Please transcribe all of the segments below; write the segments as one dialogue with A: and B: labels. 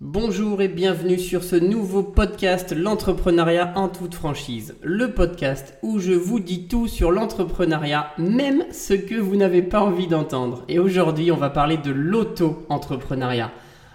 A: Bonjour et bienvenue sur ce nouveau podcast L'entrepreneuriat en toute franchise. Le podcast où je vous dis tout sur l'entrepreneuriat, même ce que vous n'avez pas envie d'entendre. Et aujourd'hui, on va parler de l'auto-entrepreneuriat.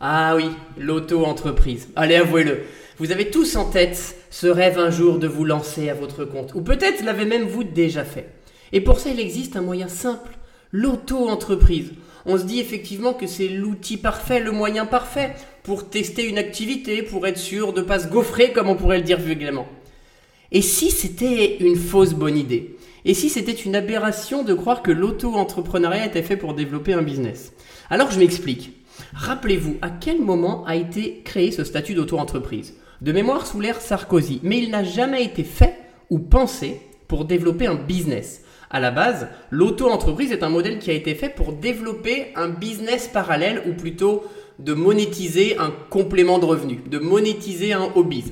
A: Ah oui, l'auto-entreprise. Allez, avouez-le. Vous avez tous en tête ce rêve un jour de vous lancer à votre compte. Ou peut-être l'avez même vous déjà fait. Et pour ça, il existe un moyen simple. L'auto-entreprise on se dit effectivement que c'est l'outil parfait, le moyen parfait pour tester une activité, pour être sûr de ne pas se gaufrer, comme on pourrait le dire vulgairement. Et si c'était une fausse bonne idée? Et si c'était une aberration de croire que l'auto-entrepreneuriat était fait pour développer un business? Alors je m'explique. Rappelez-vous, à quel moment a été créé ce statut d'auto-entreprise? De mémoire sous l'ère Sarkozy, mais il n'a jamais été fait ou pensé pour développer un business. À la base, l'auto-entreprise est un modèle qui a été fait pour développer un business parallèle ou plutôt de monétiser un complément de revenu, de monétiser un hobby.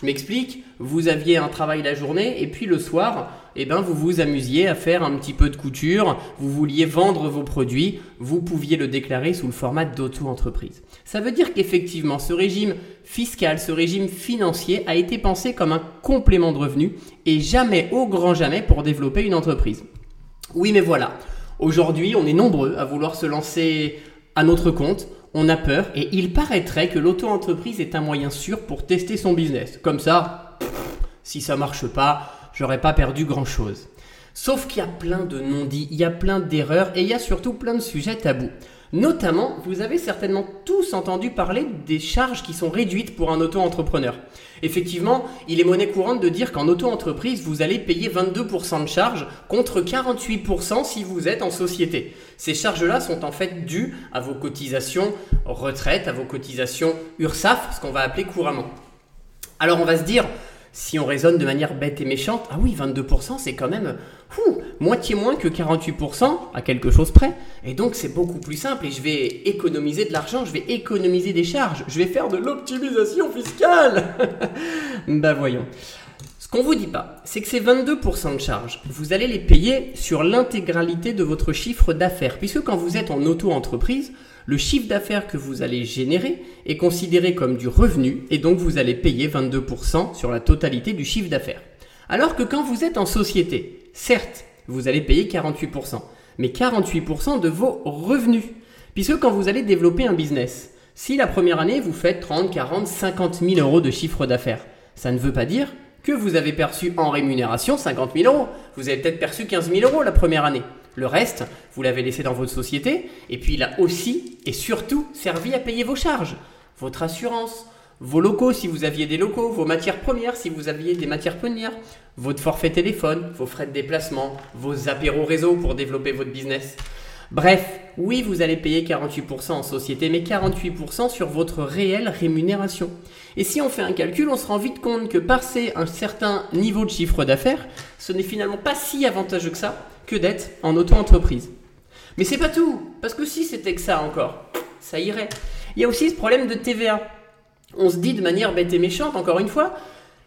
A: Je m'explique, vous aviez un travail la journée et puis le soir, eh ben, vous vous amusiez à faire un petit peu de couture, vous vouliez vendre vos produits, vous pouviez le déclarer sous le format d'auto-entreprise. Ça veut dire qu'effectivement, ce régime fiscal, ce régime financier a été pensé comme un complément de revenu et jamais, au grand jamais, pour développer une entreprise. Oui, mais voilà. Aujourd'hui, on est nombreux à vouloir se lancer à notre compte on a peur et il paraîtrait que l'auto-entreprise est un moyen sûr pour tester son business. Comme ça, si ça marche pas, j'aurais pas perdu grand chose. Sauf qu'il y a plein de non-dits, il y a plein d'erreurs et il y a surtout plein de sujets tabous. Notamment, vous avez certainement tous entendu parler des charges qui sont réduites pour un auto-entrepreneur. Effectivement, il est monnaie courante de dire qu'en auto-entreprise, vous allez payer 22% de charges contre 48% si vous êtes en société. Ces charges-là sont en fait dues à vos cotisations retraite, à vos cotisations URSAF, ce qu'on va appeler couramment. Alors on va se dire, si on raisonne de manière bête et méchante, ah oui, 22%, c'est quand même moitié moins que 48% à quelque chose près. Et donc c'est beaucoup plus simple et je vais économiser de l'argent, je vais économiser des charges, je vais faire de l'optimisation fiscale. bah voyons. Ce qu'on vous dit pas, c'est que ces 22% de charges, vous allez les payer sur l'intégralité de votre chiffre d'affaires. Puisque quand vous êtes en auto-entreprise, le chiffre d'affaires que vous allez générer est considéré comme du revenu et donc vous allez payer 22% sur la totalité du chiffre d'affaires. Alors que quand vous êtes en société, certes, vous allez payer 48%, mais 48% de vos revenus. Puisque quand vous allez développer un business, si la première année vous faites 30, 40, 50 000 euros de chiffre d'affaires, ça ne veut pas dire que vous avez perçu en rémunération 50 000 euros. Vous avez peut-être perçu 15 000 euros la première année. Le reste, vous l'avez laissé dans votre société, et puis il a aussi et surtout servi à payer vos charges, votre assurance, vos locaux si vous aviez des locaux, vos matières premières si vous aviez des matières premières, votre forfait téléphone, vos frais de déplacement, vos apéros réseau pour développer votre business. Bref, oui, vous allez payer 48% en société, mais 48% sur votre réelle rémunération. Et si on fait un calcul, on se rend vite compte que passer un certain niveau de chiffre d'affaires, ce n'est finalement pas si avantageux que ça que d'être en auto-entreprise. Mais c'est pas tout, parce que si c'était que ça encore, ça irait. Il y a aussi ce problème de TVA. On se dit de manière bête et méchante, encore une fois,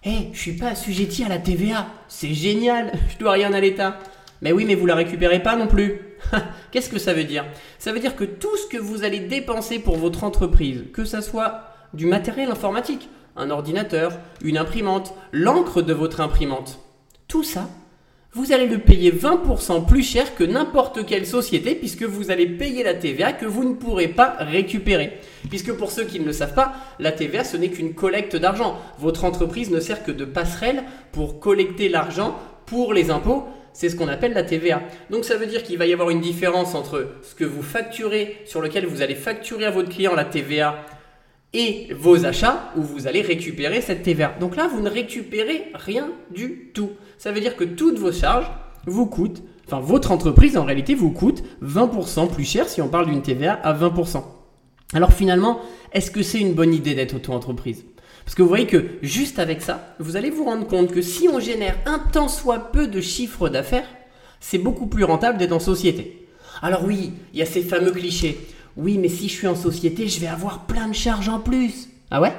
A: hé, hey, je suis pas assujetti à la TVA, c'est génial, je dois rien à l'État. Mais oui, mais vous la récupérez pas non plus. Qu'est-ce que ça veut dire? Ça veut dire que tout ce que vous allez dépenser pour votre entreprise, que ça soit du matériel informatique, un ordinateur, une imprimante, l'encre de votre imprimante, tout ça, vous allez le payer 20% plus cher que n'importe quelle société puisque vous allez payer la TVA que vous ne pourrez pas récupérer. Puisque pour ceux qui ne le savent pas, la TVA ce n'est qu'une collecte d'argent. Votre entreprise ne sert que de passerelle pour collecter l'argent pour les impôts. C'est ce qu'on appelle la TVA. Donc ça veut dire qu'il va y avoir une différence entre ce que vous facturez, sur lequel vous allez facturer à votre client la TVA et vos achats où vous allez récupérer cette TVA. Donc là, vous ne récupérez rien du tout. Ça veut dire que toutes vos charges vous coûtent, enfin votre entreprise en réalité vous coûte 20% plus cher si on parle d'une TVA à 20%. Alors finalement, est-ce que c'est une bonne idée d'être auto-entreprise? Parce que vous voyez que juste avec ça, vous allez vous rendre compte que si on génère un tant soit peu de chiffre d'affaires, c'est beaucoup plus rentable d'être en société. Alors oui, il y a ces fameux clichés. Oui, mais si je suis en société, je vais avoir plein de charges en plus. Ah ouais?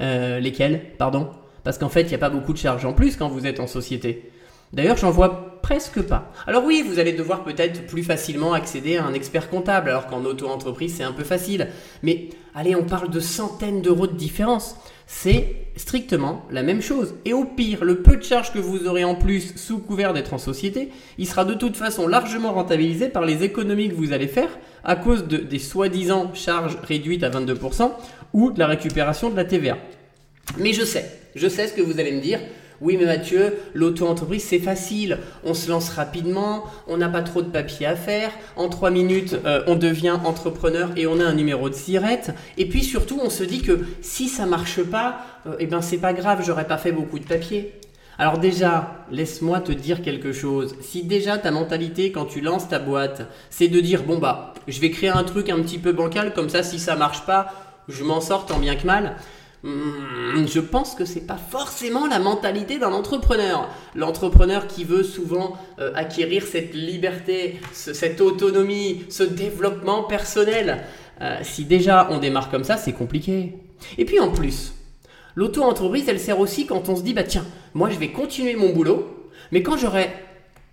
A: Euh, Lesquelles? Pardon? Parce qu'en fait, il n'y a pas beaucoup de charges en plus quand vous êtes en société. D'ailleurs, j'en vois presque pas. Alors oui, vous allez devoir peut-être plus facilement accéder à un expert comptable, alors qu'en auto-entreprise, c'est un peu facile. Mais allez, on parle de centaines d'euros de différence. C'est strictement la même chose. Et au pire, le peu de charges que vous aurez en plus sous couvert d'être en société, il sera de toute façon largement rentabilisé par les économies que vous allez faire à cause de, des soi-disant charges réduites à 22% ou de la récupération de la TVA. Mais je sais, je sais ce que vous allez me dire. Oui, mais Mathieu, l'auto-entreprise, c'est facile. On se lance rapidement, on n'a pas trop de papier à faire. En trois minutes, euh, on devient entrepreneur et on a un numéro de sirette. Et puis surtout, on se dit que si ça marche pas, euh, eh ben c'est pas grave, j'aurais pas fait beaucoup de papier. Alors déjà, laisse-moi te dire quelque chose. Si déjà ta mentalité quand tu lances ta boîte, c'est de dire bon bah, je vais créer un truc un petit peu bancal comme ça si ça marche pas, je m'en sors tant bien que mal. Hmm, je pense que c'est pas forcément la mentalité d'un entrepreneur. L'entrepreneur qui veut souvent euh, acquérir cette liberté, cette autonomie, ce développement personnel. Euh, si déjà on démarre comme ça, c'est compliqué. Et puis en plus, l'auto-entreprise, elle sert aussi quand on se dit bah tiens, moi je vais continuer mon boulot, mais quand j'aurai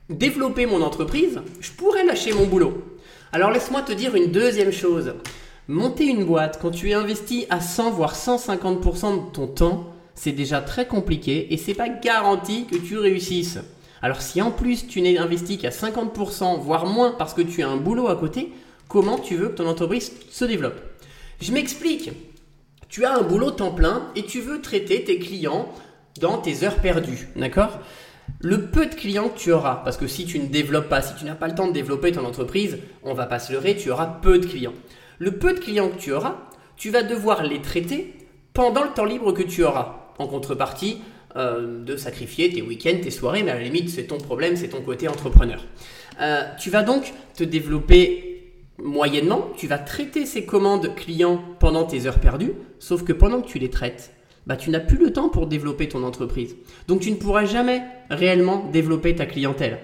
A: développé mon entreprise, je pourrais lâcher mon boulot. Alors laisse-moi te dire une deuxième chose. Monter une boîte quand tu es investi à 100 voire 150% de ton temps, c'est déjà très compliqué et c'est pas garanti que tu réussisses. Alors si en plus tu n'es investi qu'à 50% voire moins parce que tu as un boulot à côté, comment tu veux que ton entreprise se développe? Je m'explique. Tu as un boulot temps plein et tu veux traiter tes clients dans tes heures perdues, d'accord? Le peu de clients que tu auras, parce que si tu ne développes pas, si tu n'as pas le temps de développer ton entreprise, on va pas se leurrer, tu auras peu de clients le peu de clients que tu auras, tu vas devoir les traiter pendant le temps libre que tu auras. En contrepartie euh, de sacrifier tes week-ends, tes soirées, mais à la limite, c'est ton problème, c'est ton côté entrepreneur. Euh, tu vas donc te développer moyennement, tu vas traiter ces commandes clients pendant tes heures perdues, sauf que pendant que tu les traites, bah, tu n'as plus le temps pour développer ton entreprise. Donc tu ne pourras jamais réellement développer ta clientèle.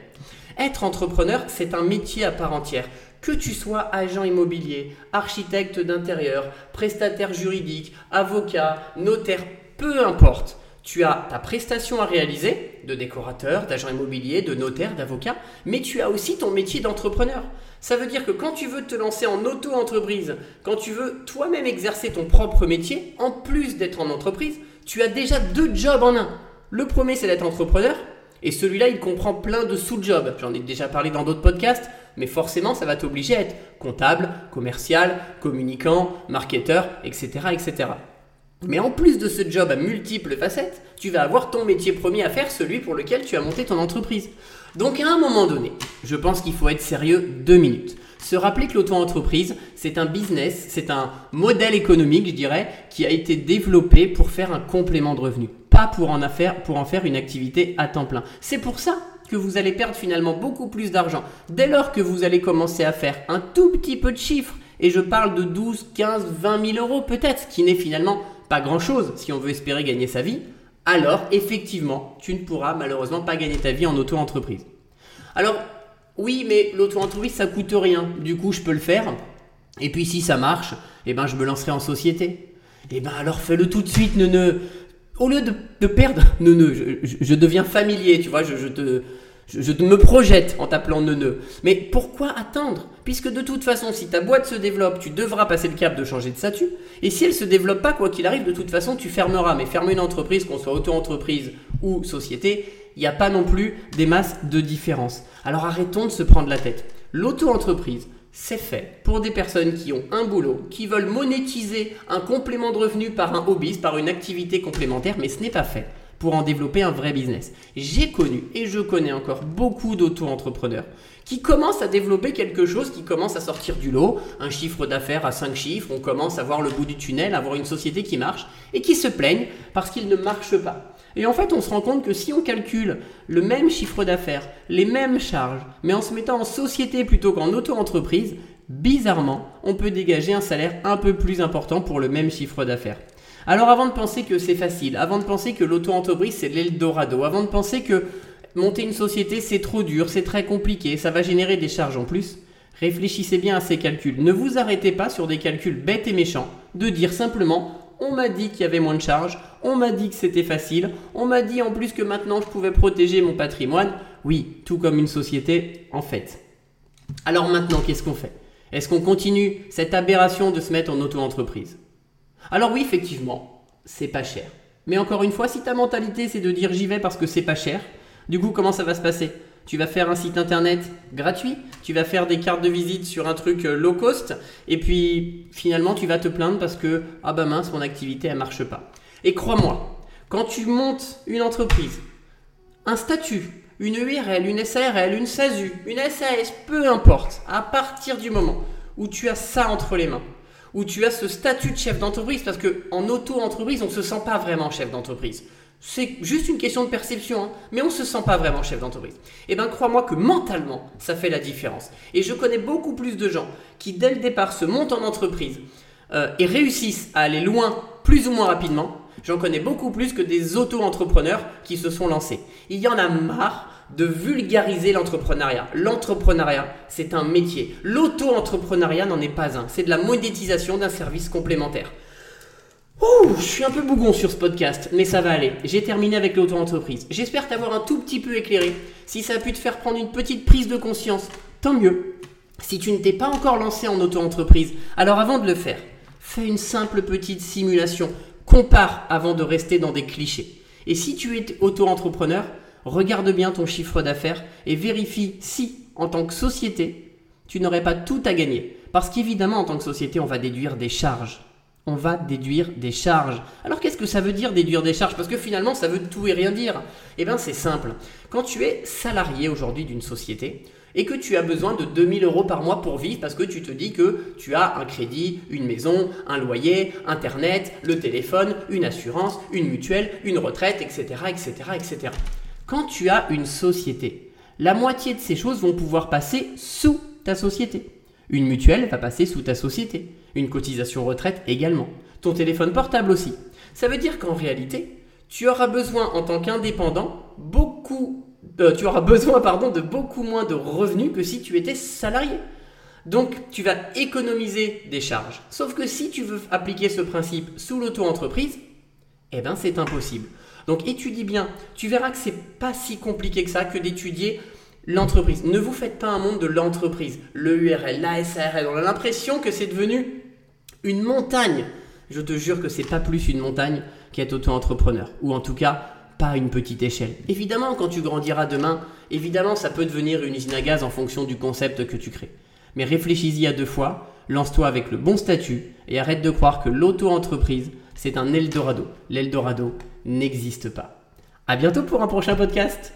A: Être entrepreneur, c'est un métier à part entière. Que tu sois agent immobilier, architecte d'intérieur, prestataire juridique, avocat, notaire, peu importe, tu as ta prestation à réaliser de décorateur, d'agent immobilier, de notaire, d'avocat, mais tu as aussi ton métier d'entrepreneur. Ça veut dire que quand tu veux te lancer en auto-entreprise, quand tu veux toi-même exercer ton propre métier, en plus d'être en entreprise, tu as déjà deux jobs en un. Le premier, c'est d'être entrepreneur, et celui-là, il comprend plein de sous-jobs. J'en ai déjà parlé dans d'autres podcasts, mais forcément, ça va t'obliger à être comptable, commercial, communicant, marketeur, etc., etc. Mais en plus de ce job à multiples facettes, tu vas avoir ton métier premier à faire, celui pour lequel tu as monté ton entreprise. Donc à un moment donné, je pense qu'il faut être sérieux deux minutes. Se rappeler que l'auto-entreprise, c'est un business, c'est un modèle économique, je dirais, qui a été développé pour faire un complément de revenu pour en, affaire, pour en faire une activité à temps plein. C'est pour ça que vous allez perdre finalement beaucoup plus d'argent dès lors que vous allez commencer à faire un tout petit peu de chiffres. Et je parle de 12, 15, 20 000 euros peut-être, ce qui n'est finalement pas grand-chose si on veut espérer gagner sa vie. Alors effectivement, tu ne pourras malheureusement pas gagner ta vie en auto-entreprise. Alors oui, mais l'auto-entreprise ça coûte rien. Du coup, je peux le faire. Et puis si ça marche, eh ben je me lancerai en société. Eh ben alors fais-le tout de suite, ne ne au lieu de, perdre neuneu, je, deviens familier, tu vois, je, te, je, me projette en t'appelant neuneu. Mais pourquoi attendre? Puisque de toute façon, si ta boîte se développe, tu devras passer le cap de changer de statut. Et si elle se développe pas, quoi qu'il arrive, de toute façon, tu fermeras. Mais fermer une entreprise, qu'on soit auto-entreprise ou société, il n'y a pas non plus des masses de différence. Alors arrêtons de se prendre la tête. L'auto-entreprise, c'est fait pour des personnes qui ont un boulot, qui veulent monétiser un complément de revenu par un hobby, par une activité complémentaire, mais ce n'est pas fait pour en développer un vrai business. J'ai connu et je connais encore beaucoup d'auto-entrepreneurs qui commencent à développer quelque chose qui commence à sortir du lot, un chiffre d'affaires à 5 chiffres, on commence à voir le bout du tunnel, à voir une société qui marche, et qui se plaignent parce qu'il ne marche pas. Et en fait, on se rend compte que si on calcule le même chiffre d'affaires, les mêmes charges, mais en se mettant en société plutôt qu'en auto-entreprise, bizarrement, on peut dégager un salaire un peu plus important pour le même chiffre d'affaires. Alors avant de penser que c'est facile, avant de penser que l'auto-entreprise c'est l'Eldorado, avant de penser que monter une société c'est trop dur, c'est très compliqué, ça va générer des charges en plus, réfléchissez bien à ces calculs. Ne vous arrêtez pas sur des calculs bêtes et méchants, de dire simplement on m'a dit qu'il y avait moins de charges, On m'a dit que c'était facile. On m'a dit en plus que maintenant je pouvais protéger mon patrimoine. Oui, tout comme une société en fait. Alors maintenant, qu'est-ce qu'on fait? Est-ce qu'on continue cette aberration de se mettre en auto-entreprise? Alors oui, effectivement, c'est pas cher. Mais encore une fois, si ta mentalité c'est de dire j'y vais parce que c'est pas cher, du coup, comment ça va se passer? Tu vas faire un site internet gratuit, tu vas faire des cartes de visite sur un truc euh, low cost, et puis finalement tu vas te plaindre parce que ah bah mince, mon activité elle marche pas. Et crois-moi, quand tu montes une entreprise, un statut, une URL, une SARL, une SASU, une SAS, peu importe, à partir du moment où tu as ça entre les mains, où tu as ce statut de chef d'entreprise, parce qu'en auto-entreprise, on ne se sent pas vraiment chef d'entreprise. C'est juste une question de perception, hein. mais on ne se sent pas vraiment chef d'entreprise. Eh bien, crois-moi que mentalement, ça fait la différence. Et je connais beaucoup plus de gens qui, dès le départ, se montent en entreprise euh, et réussissent à aller loin plus ou moins rapidement. J'en connais beaucoup plus que des auto-entrepreneurs qui se sont lancés. Il y en a marre de vulgariser l'entrepreneuriat. L'entrepreneuriat, c'est un métier. L'auto-entrepreneuriat n'en est pas un. C'est de la monétisation d'un service complémentaire. Ouh, je suis un peu bougon sur ce podcast, mais ça va aller. J'ai terminé avec l'auto-entreprise. J'espère t'avoir un tout petit peu éclairé. Si ça a pu te faire prendre une petite prise de conscience, tant mieux. Si tu ne t'es pas encore lancé en auto-entreprise, alors avant de le faire, fais une simple petite simulation. Compare avant de rester dans des clichés. Et si tu es auto-entrepreneur, regarde bien ton chiffre d'affaires et vérifie si, en tant que société, tu n'aurais pas tout à gagner. Parce qu'évidemment, en tant que société, on va déduire des charges on va déduire des charges. Alors qu'est-ce que ça veut dire déduire des charges? Parce que finalement, ça veut tout et rien dire. Eh bien, c'est simple. Quand tu es salarié aujourd'hui d'une société et que tu as besoin de 2000 euros par mois pour vivre parce que tu te dis que tu as un crédit, une maison, un loyer, Internet, le téléphone, une assurance, une mutuelle, une retraite, etc., etc., etc. Quand tu as une société, la moitié de ces choses vont pouvoir passer sous ta société. Une mutuelle va passer sous ta société. Une cotisation retraite également. Ton téléphone portable aussi. Ça veut dire qu'en réalité, tu auras besoin en tant qu'indépendant beaucoup euh, tu auras besoin pardon, de beaucoup moins de revenus que si tu étais salarié. Donc tu vas économiser des charges. Sauf que si tu veux appliquer ce principe sous l'auto-entreprise, eh ben c'est impossible. Donc étudie bien. Tu verras que c'est pas si compliqué que ça que d'étudier l'entreprise. Ne vous faites pas un monde de l'entreprise, le URL, la SARL. On a l'impression que c'est devenu une montagne. Je te jure que c'est pas plus une montagne qu'être auto-entrepreneur. Ou en tout cas, pas une petite échelle. Évidemment, quand tu grandiras demain, évidemment, ça peut devenir une usine à gaz en fonction du concept que tu crées. Mais réfléchis-y à deux fois, lance-toi avec le bon statut et arrête de croire que l'auto-entreprise, c'est un Eldorado. L'Eldorado n'existe pas. À bientôt pour un prochain podcast.